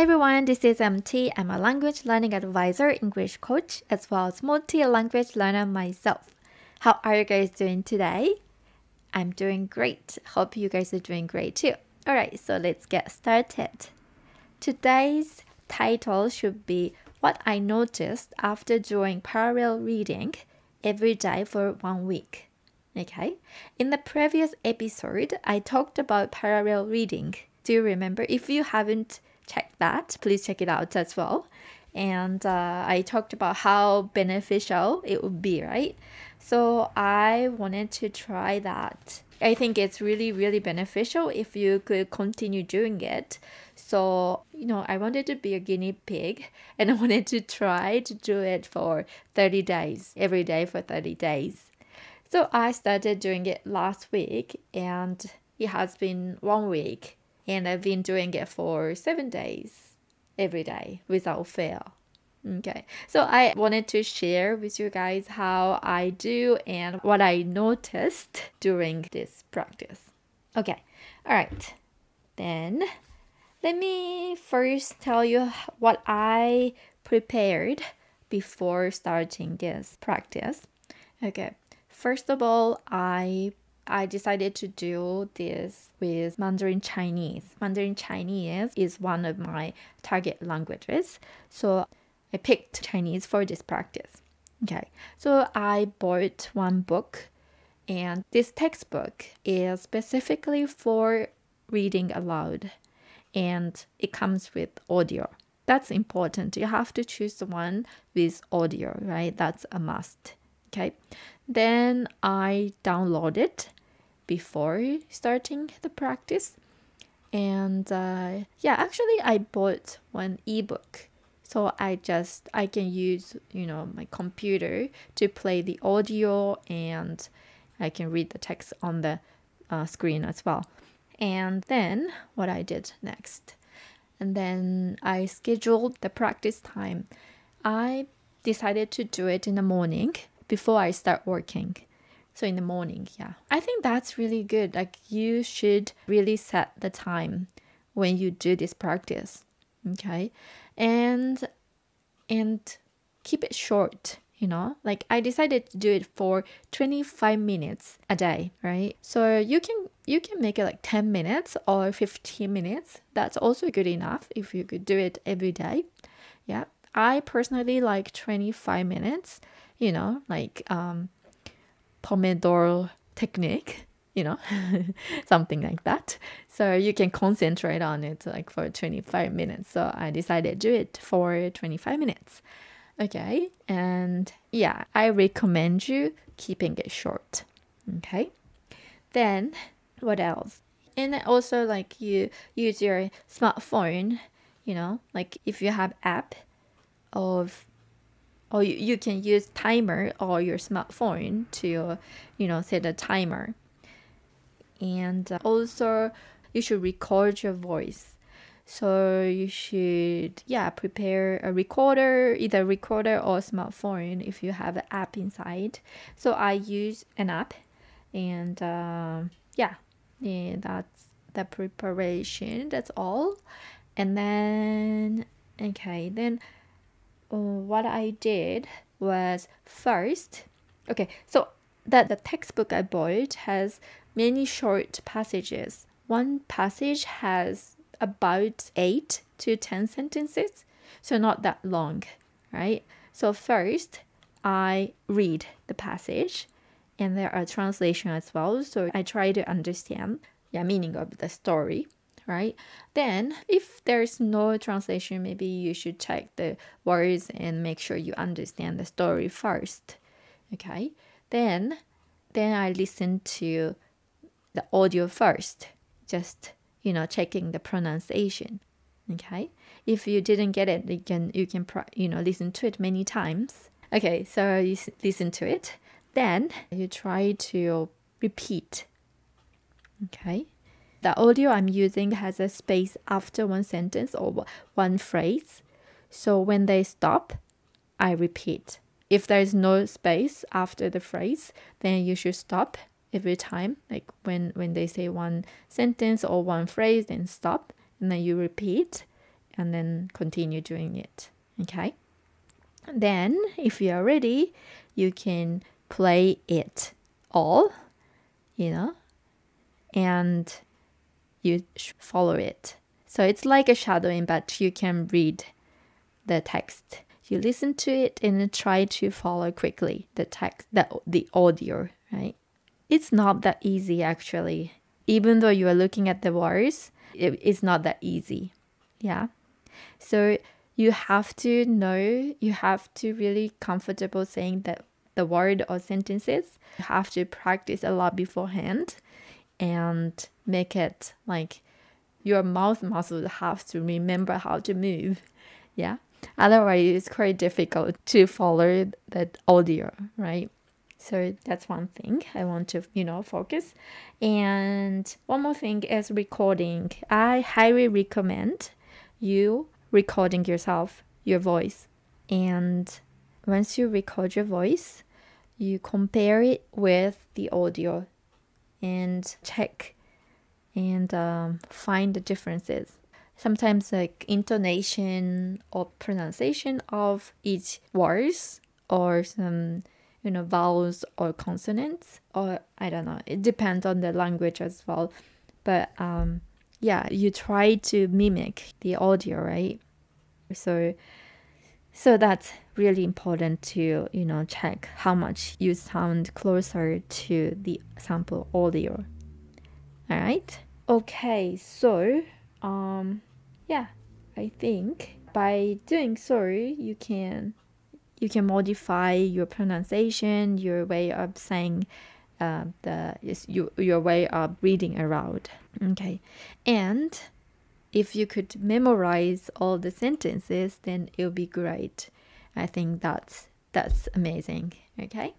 Hi everyone, this is MT. I'm a language learning advisor, English coach, as well as multi-language learner myself. How are you guys doing today? I'm doing great. Hope you guys are doing great too. Alright, so let's get started. Today's title should be What I Noticed After Doing Parallel Reading Every Day for One Week. Okay, in the previous episode, I talked about parallel reading. Do you remember? If you haven't check that. Please check it out as well. And uh, I talked about how beneficial it would be, right? So I wanted to try that. I think it's really, really beneficial if you could continue doing it. So, you know, I wanted to be a guinea pig and I wanted to try to do it for 30 days, every day for 30 days. So I started doing it last week and it has been one week and I've been doing it for seven days every day without fail. Okay, so I wanted to share with you guys how I do and what I noticed during this practice. Okay, all right, then let me first tell you what I prepared before starting this practice. Okay, first of all, I I decided to do this with Mandarin Chinese. Mandarin Chinese is one of my target languages. So I picked Chinese for this practice. Okay, so I bought one book, and this textbook is specifically for reading aloud, and it comes with audio. That's important. You have to choose the one with audio, right? That's a must. Okay, then I downloaded before starting the practice. And uh, yeah, actually, I bought one ebook. So I just I can use you know my computer to play the audio and I can read the text on the uh, screen as well. And then what I did next, and then I scheduled the practice time. I decided to do it in the morning before I start working. So in the morning, yeah. I think that's really good. Like you should really set the time when you do this practice. Okay? And and keep it short, you know? Like I decided to do it for 25 minutes a day, right? So you can you can make it like 10 minutes or 15 minutes. That's also good enough if you could do it every day. Yeah. I personally like 25 minutes, you know, like um Pomodoro technique, you know, something like that. So you can concentrate on it like for 25 minutes. So I decided to do it for 25 minutes. Okay, and yeah, I recommend you keeping it short. Okay, then what else? And also like you use your smartphone, you know, like if you have app of or you, you can use timer or your smartphone to you know set a timer. And also you should record your voice. So you should yeah prepare a recorder either recorder or smartphone if you have an app inside. So i use an app and uh, yeah yeah that's the preparation. That's all. And then okay then uh, Um, what I did was first, okay, so that the textbook I bought has many short passages. One passage has about eight to ten sentences, so not that long, right? So first, I read the passage, and there are translation as well. So I try to understand the meaning of the story right? Then, if there's no translation, maybe you should check the words and make sure you understand the story first. Okay? Then, then I listen to the audio first, just you know, checking the pronunciation. Okay? If you didn't get it, you can you can you know listen to it many times. Okay, so you listen to it. Then you try to repeat. Okay? The audio I'm using has a space after one sentence or one phrase. So when they stop, I repeat. If there is no space after the phrase, then you should stop every time. Like when, when they say one sentence or one phrase, then stop and then you repeat. and then continue doing it. Okay. Then, if you are ready, you can play it all, you know, and you follow it. So it's like a shadowing, but you can read the text. You listen to it and try to follow quickly the text, the, the audio, right? It's not that easy actually. Even though you are looking at the words, it, it's not that easy. Yeah. So you have to know, you have to really comfortable saying that the word or sentences. You have to practice a lot beforehand and make it like your mouth muscles have to remember how to move. Yeah. Otherwise, it's quite difficult to follow that audio, right? So that's one thing I want to, you know, focus. And one more thing is recording. I highly recommend you recording yourself, your voice. And once you record your voice, you compare it with the audio and check and um, find the differences. Sometimes like intonation or pronunciation of each words or some you know vowels or consonants or I don't know. It depends on the language as well. But um, yeah, you try to mimic the audio, right? So so that's really important to you know check how much you sound closer to the sample audio. All right. Okay, so um yeah, I think by doing so you can you can modify your pronunciation, your way of saying uh, the your your way of reading aloud. Okay, and if you could memorize all the sentences, then it would be great. I think that's that's amazing. Okay,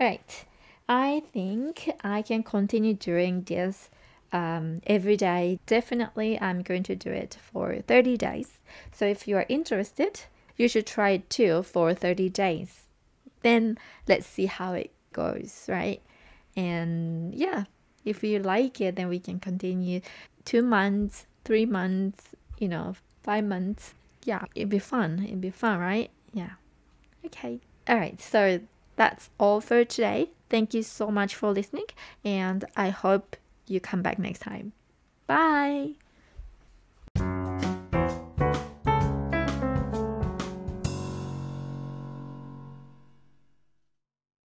all right. I think I can continue doing this um, every day. Definitely, I'm going to do it for 30 days. So if you are interested, you should try it too for 30 days. Then let's see how it goes, right? And yeah, if you like it, then we can continue two months, three months, you know, five months. Yeah, it'd be fun. It'd be fun, right? Yeah. Okay. All right. So that's all for today. Thank you so much for listening, and I hope you come back next time. Bye.